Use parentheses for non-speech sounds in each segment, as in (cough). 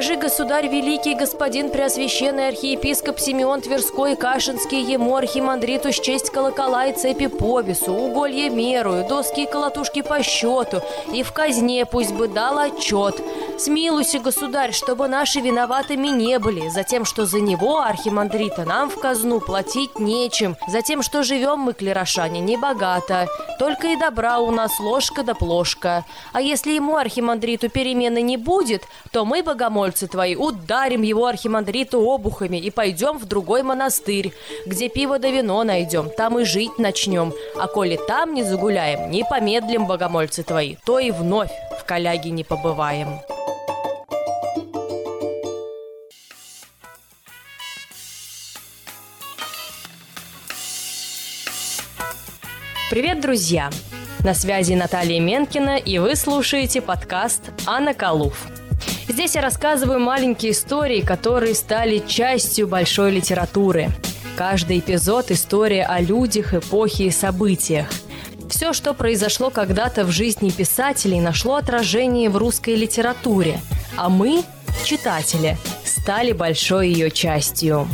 Скажи, государь великий, господин преосвященный архиепископ Симеон Тверской, Кашинский, ему архимандриту счесть колокола и цепи по весу, уголье мерую, доски и колотушки по счету, и в казне пусть бы дал отчет. Смилуйся, государь, чтобы наши виноватыми не были, за тем, что за него, архимандрита, нам в казну платить нечем, за тем, что живем мы, клерошане, небогато, только и добра у нас ложка да плошка. А если ему, архимандриту, перемены не будет, то мы, богомольцы твои, ударим его, архимандриту, обухами и пойдем в другой монастырь, где пиво да вино найдем, там и жить начнем. А коли там не загуляем, не помедлим, богомольцы твои, то и вновь в коляге не побываем». Привет, друзья! На связи Наталья Менкина, и вы слушаете подкаст «Анна Калуф». Здесь я рассказываю маленькие истории, которые стали частью большой литературы. Каждый эпизод – история о людях, эпохе и событиях. Все, что произошло когда-то в жизни писателей, нашло отражение в русской литературе, а мы, читатели, стали большой ее частью.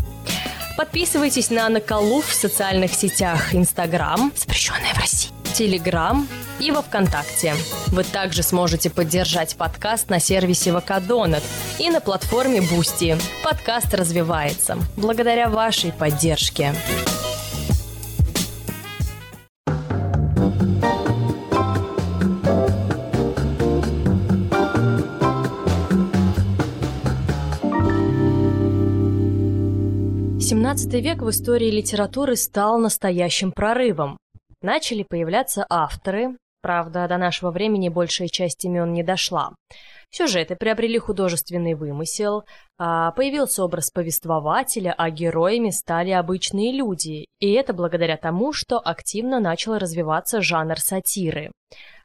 Подписывайтесь на Наколув в социальных сетях Инстаграм, запрещенная в России, Телеграм и во Вконтакте. Вы также сможете поддержать подкаст на сервисе Вакадонат и на платформе Бусти. Подкаст развивается благодаря вашей поддержке. 17 век в истории литературы стал настоящим прорывом. Начали появляться авторы, правда, до нашего времени большая часть имен не дошла. Сюжеты приобрели художественный вымысел, а появился образ повествователя, а героями стали обычные люди, и это благодаря тому, что активно начал развиваться жанр сатиры.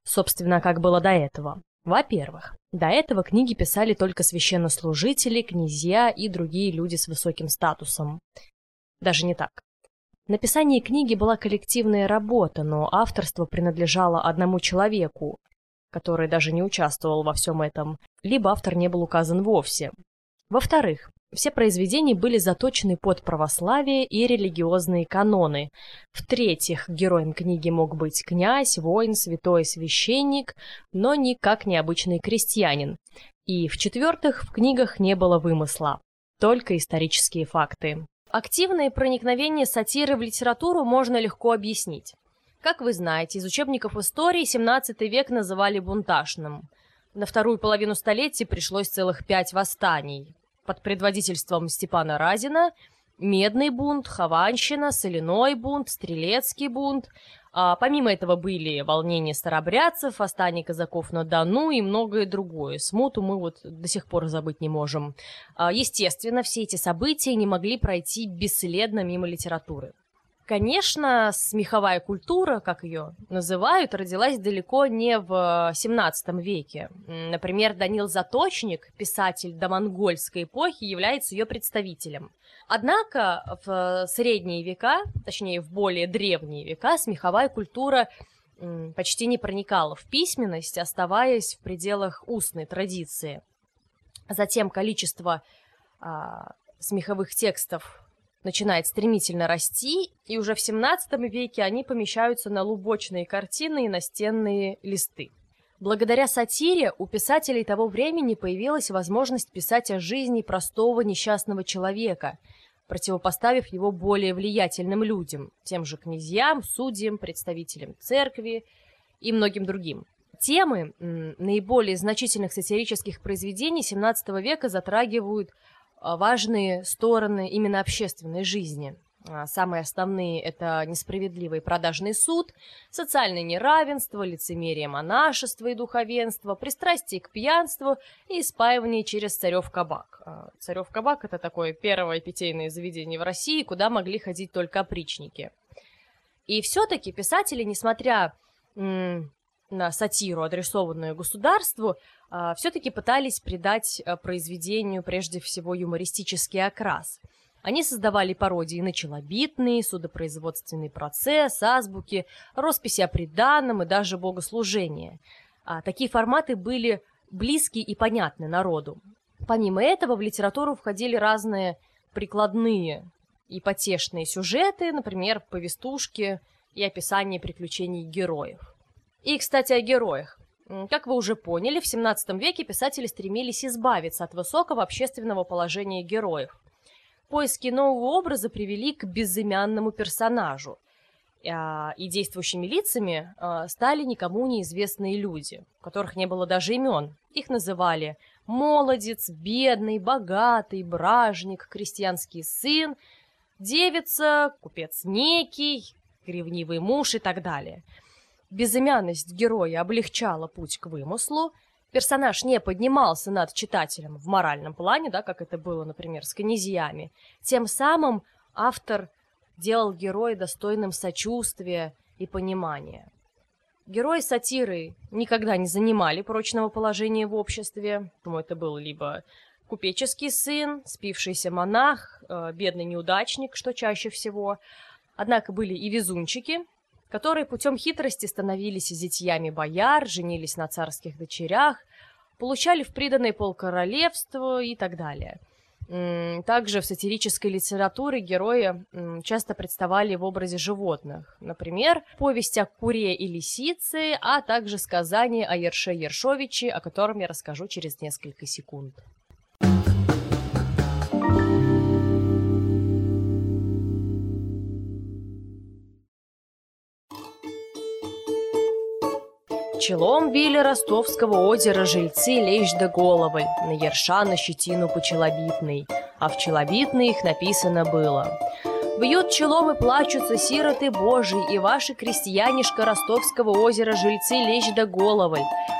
Собственно, как было до этого. Во-первых, до этого книги писали только священнослужители, князья и другие люди с высоким статусом. Даже не так. Написание книги была коллективная работа, но авторство принадлежало одному человеку, который даже не участвовал во всем этом, либо автор не был указан вовсе. Во-вторых, все произведения были заточены под православие и религиозные каноны. В-третьих, героем книги мог быть князь, воин, святой священник, но никак не обычный крестьянин. И в-четвертых, в книгах не было вымысла, только исторические факты. Активное проникновение сатиры в литературу можно легко объяснить. Как вы знаете, из учебников истории 17 век называли бунтажным. На вторую половину столетия пришлось целых пять восстаний под предводительством Степана Разина Медный бунт, Хованщина, Соляной бунт, Стрелецкий бунт. А, помимо этого были волнения старобрядцев, восстание казаков на Дону и многое другое. Смуту мы вот до сих пор забыть не можем. А, естественно, все эти события не могли пройти бесследно мимо литературы. Конечно, смеховая культура, как ее называют, родилась далеко не в 17 веке. Например, Данил Заточник, писатель домонгольской эпохи, является ее представителем. Однако в средние века, точнее в более древние века, смеховая культура почти не проникала в письменность, оставаясь в пределах устной традиции. Затем количество а, смеховых текстов начинает стремительно расти, и уже в 17 веке они помещаются на лубочные картины и настенные листы. Благодаря сатире у писателей того времени появилась возможность писать о жизни простого несчастного человека, противопоставив его более влиятельным людям, тем же князьям, судьям, представителям церкви и многим другим. Темы наиболее значительных сатирических произведений XVII века затрагивают важные стороны именно общественной жизни. А, самые основные – это несправедливый продажный суд, социальное неравенство, лицемерие монашества и духовенства, пристрастие к пьянству и спаивание через царев кабак. А, царев кабак – это такое первое питейное заведение в России, куда могли ходить только опричники. И все-таки писатели, несмотря на сатиру, адресованную государству, а, все-таки пытались придать а, произведению прежде всего юмористический окрас. Они создавали пародии на челобитный, судопроизводственный процесс, азбуки, росписи о преданном и даже богослужение. А такие форматы были близки и понятны народу. Помимо этого в литературу входили разные прикладные и потешные сюжеты, например, повестушки и описание приключений героев. И, кстати, о героях. Как вы уже поняли, в 17 веке писатели стремились избавиться от высокого общественного положения героев. Поиски нового образа привели к безымянному персонажу. А, и действующими лицами а, стали никому неизвестные люди, у которых не было даже имен. Их называли молодец, бедный, богатый, бражник, крестьянский сын, девица, купец некий, ревнивый муж и так далее. Безымянность героя облегчала путь к вымыслу, персонаж не поднимался над читателем в моральном плане, да, как это было, например, с князьями. Тем самым автор делал героя достойным сочувствия и понимания. Герои сатиры никогда не занимали прочного положения в обществе. Ну, это был либо купеческий сын, спившийся монах, э, бедный неудачник, что чаще всего. Однако были и везунчики, которые путем хитрости становились зятьями бояр, женились на царских дочерях, получали в приданное полкоролевства и так далее – также в сатирической литературе герои часто представали в образе животных. Например, повесть о куре и лисице, а также сказание о Ерше Ершовиче, о котором я расскажу через несколько секунд. Челом били ростовского озера жильцы лечь да головы, на ерша на щетину почелобитный, а в челобитной их написано было Бьют челом и плачутся сироты Божии, и ваши крестьянишка Ростовского озера жильцы лечь да головы.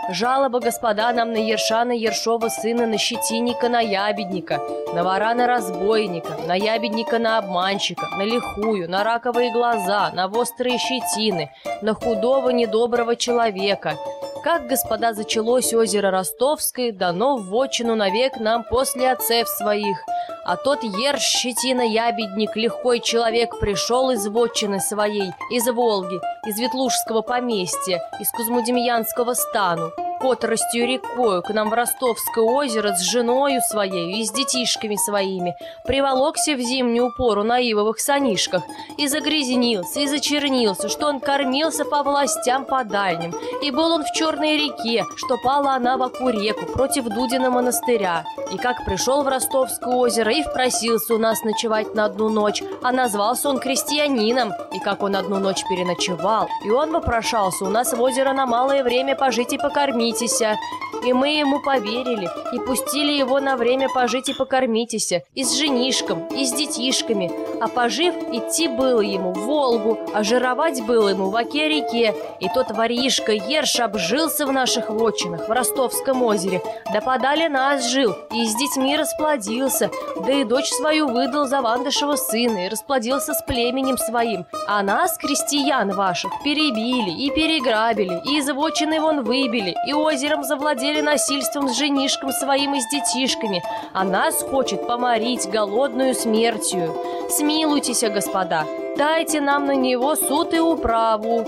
Жалоба господа нам на Ершана Ершова сына на щетинника на ябедника, на ворана разбойника, на ябедника на обманщика, на лихую, на раковые глаза, на острые щетины, на худого недоброго человека. Как, господа, зачалось озеро Ростовское, дано в вотчину навек нам после отцев своих – а тот ерш щетина ябедник, легкой человек, пришел из вотчины своей, из Волги, из Ветлужского поместья, из Кузмодемьянского стану отростью рекою к нам в Ростовское озеро с женою своей и с детишками своими, приволокся в зимнюю пору на ивовых санишках, и загрязнился, и зачернился, что он кормился по властям по дальним, и был он в Черной реке, что пала она в реку против Дудина монастыря. И как пришел в Ростовское озеро и впросился у нас ночевать на одну ночь, а назвался он крестьянином, и как он одну ночь переночевал, и он вопрошался у нас в озеро на малое время пожить и покормить, покормитеся. И мы ему поверили, и пустили его на время пожить и покормитеся, и с женишком, и с детишками. А пожив, идти было ему в Волгу, а жировать было ему в Оке-реке. И тот воришка Ерш обжился в наших вотчинах, в Ростовском озере. Да подали нас жил, и с детьми расплодился, да и дочь свою выдал за Вандышева сына, и расплодился с племенем своим. А нас, крестьян ваших, перебили и переграбили, и из вотчины вон выбили, и озером завладели насильством с женишком своим и с детишками, а нас хочет поморить голодную смертью. Смилуйтесь, господа, дайте нам на него суд и управу.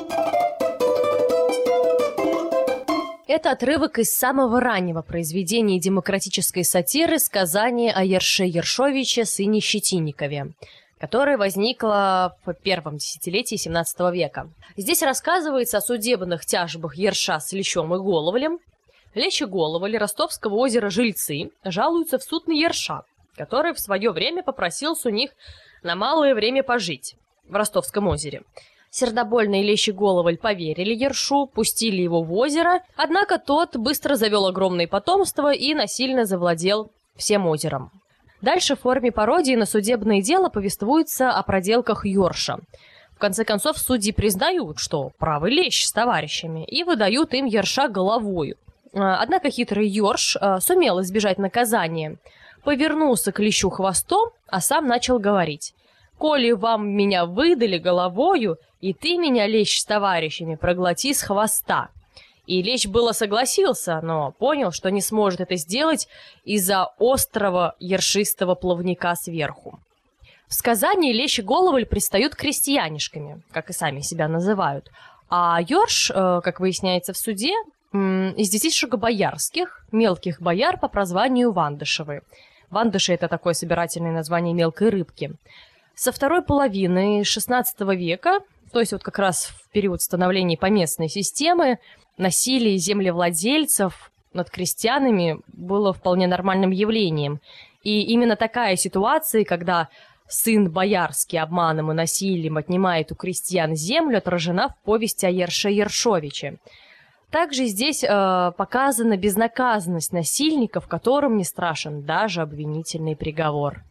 Это отрывок из самого раннего произведения демократической сатиры «Сказание о Ерше Ершовиче, сыне Щетинникове», которое возникло в первом десятилетии XVII века. Здесь рассказывается о судебных тяжбах Ерша с Лещом и Головлем. Лещ и Головоль Ростовского озера жильцы жалуются в суд на Ерша, который в свое время попросился у них на малое время пожить в Ростовском озере. Сердобольные Лещ и Головоль поверили Ершу, пустили его в озеро, однако тот быстро завел огромное потомство и насильно завладел всем озером. Дальше в форме пародии на судебное дело повествуется о проделках Йорша. В конце концов, судьи признают, что правый лещ с товарищами, и выдают им Ерша головою. А, однако хитрый Йорш а, сумел избежать наказания. Повернулся к лещу хвостом, а сам начал говорить. «Коли вам меня выдали головою, и ты меня, лещ с товарищами, проглоти с хвоста». И Лещ было согласился, но понял, что не сможет это сделать из-за острого ершистого плавника сверху. В сказании Лещ и Головоль предстают крестьянишками, как и сами себя называют, а Йорш, э, как выясняется в суде, из детишек боярских, мелких бояр по прозванию Вандышевы. Вандыши – это такое собирательное название мелкой рыбки. Со второй половины XVI века, то есть вот как раз в период становления поместной системы, насилие землевладельцев над крестьянами было вполне нормальным явлением. И именно такая ситуация, когда сын боярский обманом и насилием отнимает у крестьян землю, отражена в повести о Ерше Ершовиче. Также здесь э, показана безнаказанность насильников, которым не страшен даже обвинительный приговор.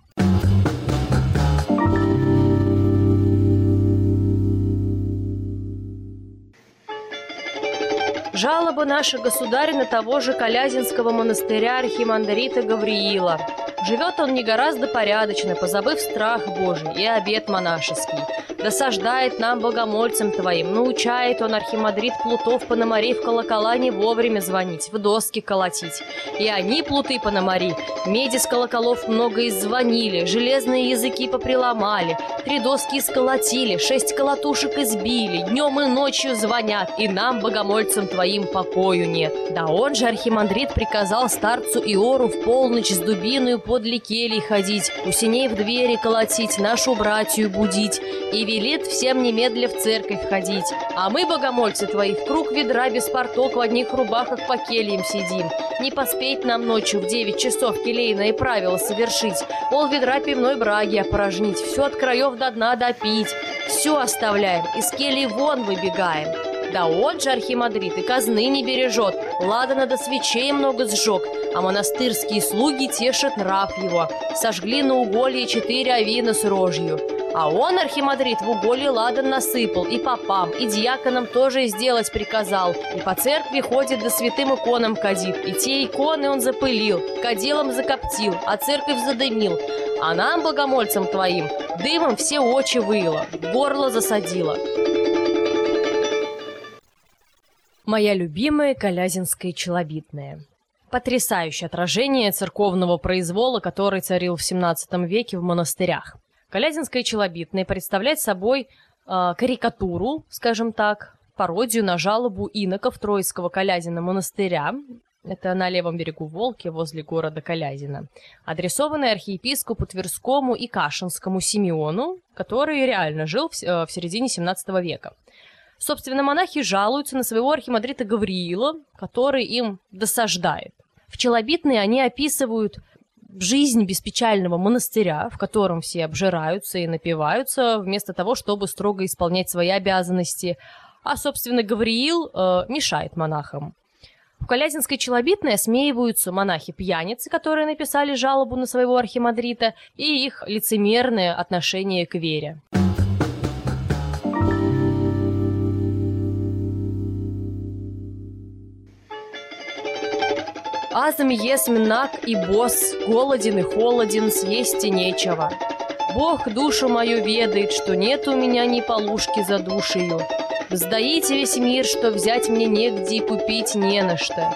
Жалоба наша государя на того же Калязинского монастыря архимандрита Гавриила. Живет он не гораздо порядочно, позабыв страх Божий и обет монашеский. Досаждает нам, богомольцам твоим, научает он архимандрит плутов Пономарей в колокола не вовремя звонить, в доски колотить. И они, плуты Пономари, меди с колоколов много иззвонили, железные языки поприломали, три доски сколотили, шесть колотушек избили, днем и ночью звонят, и нам, богомольцам твоим, покою нет. Да он же, архимандрит, приказал старцу Иору в полночь с дубиной подле келий ходить, у синей в двери колотить, нашу братью будить, и велит всем немедля в церковь ходить. А мы, богомольцы твои, в круг ведра без порток в одних рубахах по кельям сидим. Не поспеть нам ночью в девять часов келейное правило совершить, пол ведра пивной браги опорожнить, все от краев до дна допить. Все оставляем, из кельи вон выбегаем. Да он же архимандрит и казны не бережет, ладано до свечей много сжег, а монастырские слуги тешат нрав его. Сожгли на уголье четыре авина с рожью. А он, архимандрит, в уголье ладан насыпал, и попам, и дьяконам тоже сделать приказал. И по церкви ходит да святым иконам кадит. И те иконы он запылил, кадилом закоптил, а церковь задымил. А нам, богомольцам твоим, дымом все очи выило, горло засадило. Моя любимая Колязинская челобитная. Потрясающее отражение церковного произвола, который царил в XVII веке в монастырях. Колязинская челобитная представляет собой э, карикатуру, скажем так, пародию на жалобу иноков Троицкого Колязина монастыря, это на левом берегу Волки, возле города Колязина, адресованная архиепископу Тверскому и Кашинскому Симеону, который реально жил в, э, середине 17 века. Собственно, монахи жалуются на своего архимандрита Гавриила, который им досаждает. В челобитной они описывают жизнь беспечального монастыря, в котором все обжираются и напиваются, вместо того, чтобы строго исполнять свои обязанности. А, собственно, Гавриил э, мешает монахам. В Колязинской челобитной осмеиваются монахи-пьяницы, которые написали жалобу на своего архимандрита, и их лицемерное отношение к вере. Азм есм наг и босс, голоден и холоден, съесть и нечего. Бог душу мою ведает, что нет у меня ни полушки за душею. Сдаите весь мир, что взять мне негде и купить не на что.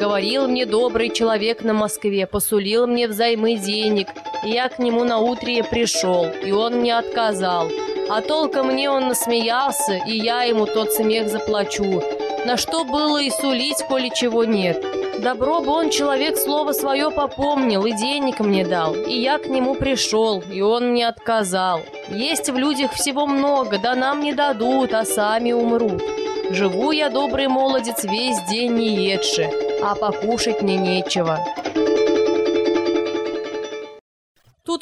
Говорил мне добрый человек на Москве, посулил мне взаймы денег, и я к нему на утрие пришел, и он мне отказал. А толком мне он насмеялся, и я ему тот смех заплачу. На что было и сулить, коли чего нет. Добро бы он человек слово свое попомнил и денег мне дал, и я к нему пришел, и он мне отказал. Есть в людях всего много, да нам не дадут, а сами умрут. Живу я, добрый молодец, весь день не едши, а покушать мне нечего.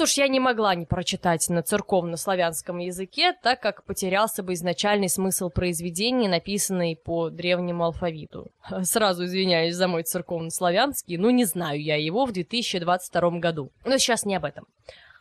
Уж я не могла не прочитать на церковно-славянском языке, так как потерялся бы изначальный смысл произведения, написанный по древнему алфавиту. (laughs) Сразу извиняюсь за мой церковно-славянский, ну не знаю я его в 2022 году. Но сейчас не об этом.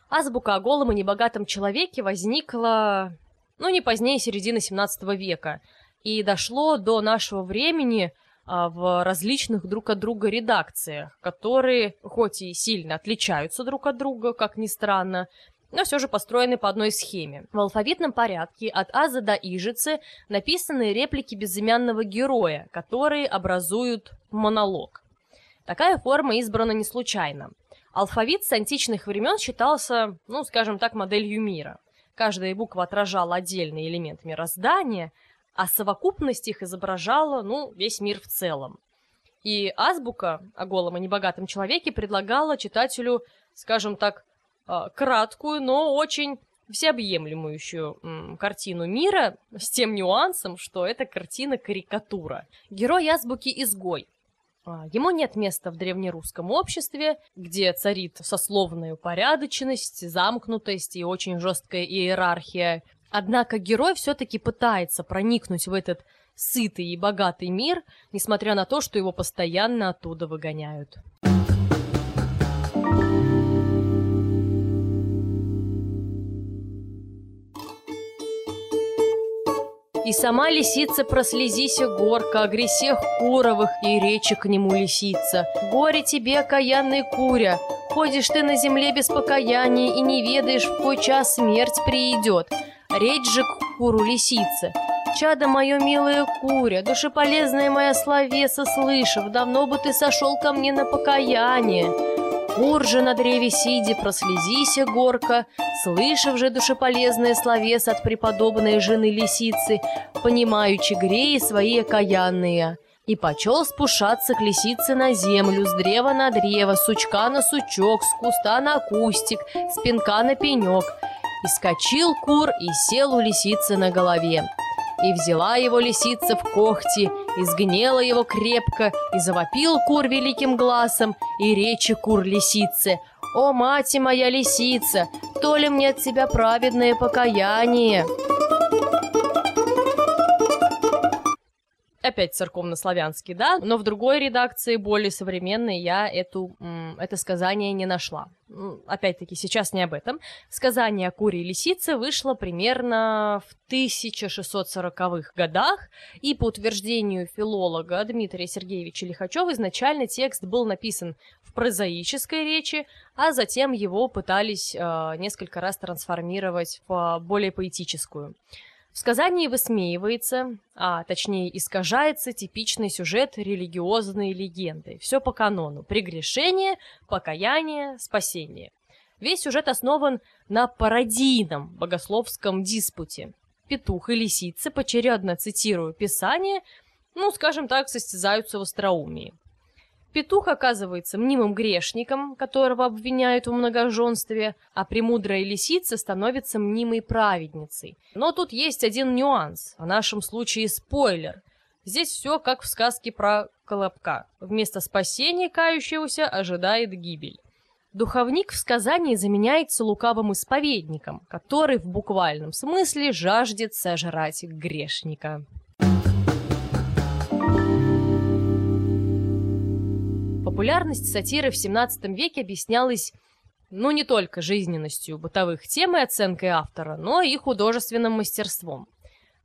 Азбука о голом и небогатом человеке возникла, ну, не позднее середины 17 века, и дошло до нашего времени – в различных друг от друга редакциях, которые хоть и сильно отличаются друг от друга, как ни странно, но все же построены по одной схеме. В алфавитном порядке от Аза до Ижицы написаны реплики безымянного героя, которые образуют монолог. Такая форма избрана не случайно. Алфавит с античных времен считался, ну, скажем так, моделью мира. Каждая буква отражала отдельный элемент мироздания – а совокупность их изображала, ну, весь мир в целом. И азбука о голом и небогатом человеке предлагала читателю, скажем так, а, краткую, но очень всеобъемлющую картину мира с тем нюансом, что это картина-карикатура. Герой азбуки – изгой. А, ему нет места в древнерусском обществе, где царит сословная упорядоченность, замкнутость и очень жесткая иерархия. Однако герой все-таки пытается проникнуть в этот сытый и богатый мир, несмотря на то, что его постоянно оттуда выгоняют. И сама лисица прослезися горка, о гресех куровых, и речи к нему лисица. Горе тебе, окаянный куря, ходишь ты на земле без покаяния и не ведаешь, в какой час смерть приидет. Речь же к куру лисица. Чадо мое милое куря, душеполезная моя словеса слышав, давно бы ты сошел ко мне на покаяние. Кур же на древе сиди, прослезися горка, Слышав же душеполезное словес от преподобной жены лисицы, Понимаючи греи свои окаянные. И почел спушаться к лисице на землю, с древа на древо, с сучка на сучок, с куста на кустик, с пенка на пенек. И скочил кур и сел у лисицы на голове. И взяла его лисица в когти, и сгнела его крепко, и завопил кур великим глазом, и речи кур лисице. «О, мать моя лисица, то ли мне от тебя праведное покаяние?» Опять церковнославянский, да, но в другой редакции, более современной, я эту, это сказание не нашла. Опять-таки, сейчас не об этом. Сказание о куре и лисице вышло примерно в 1640-х годах, и по утверждению филолога Дмитрия Сергеевича Лихачева изначально текст был написан в прозаической речи, а затем его пытались э, несколько раз трансформировать в более поэтическую. В сказании высмеивается, а точнее искажается типичный сюжет религиозной легенды. Все по канону. Прегрешение, покаяние, спасение. Весь сюжет основан на пародийном богословском диспуте. Петух и лисица, поочередно цитирую Писание, ну, скажем так, состязаются в остроумии. Петух оказывается мнимым грешником, которого обвиняют в многоженстве, а премудрая лисица становится мнимой праведницей. Но тут есть один нюанс, в нашем случае спойлер. Здесь все как в сказке про Колобка. Вместо спасения кающегося ожидает гибель. Духовник в сказании заменяется лукавым исповедником, который в буквальном смысле жаждет сожрать грешника. Популярность сатиры в 17 веке объяснялась ну не только жизненностью бытовых тем и оценкой автора, но и художественным мастерством.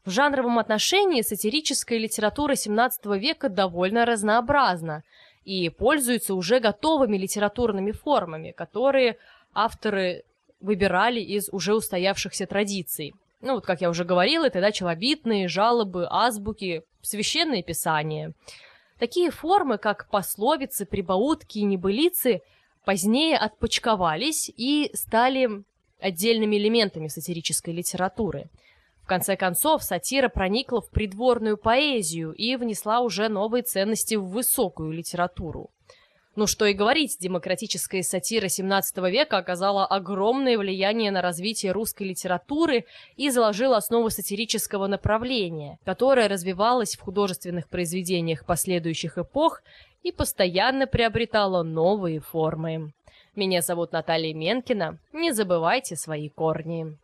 В жанровом отношении сатирическая литература XVII века довольно разнообразна и пользуется уже готовыми литературными формами, которые авторы выбирали из уже устоявшихся традиций. Ну вот, как я уже говорила, это началобитные, жалобы, азбуки, священные писания – Такие формы, как пословицы, прибаутки и небылицы, позднее отпочковались и стали отдельными элементами сатирической литературы. В конце концов, сатира проникла в придворную поэзию и внесла уже новые ценности в высокую литературу. Ну что и говорить, демократическая сатира XVII века оказала огромное влияние на развитие русской литературы и заложила основу сатирического направления, которое развивалось в художественных произведениях последующих эпох и постоянно приобретало новые формы. Меня зовут Наталья Менкина. Не забывайте свои корни.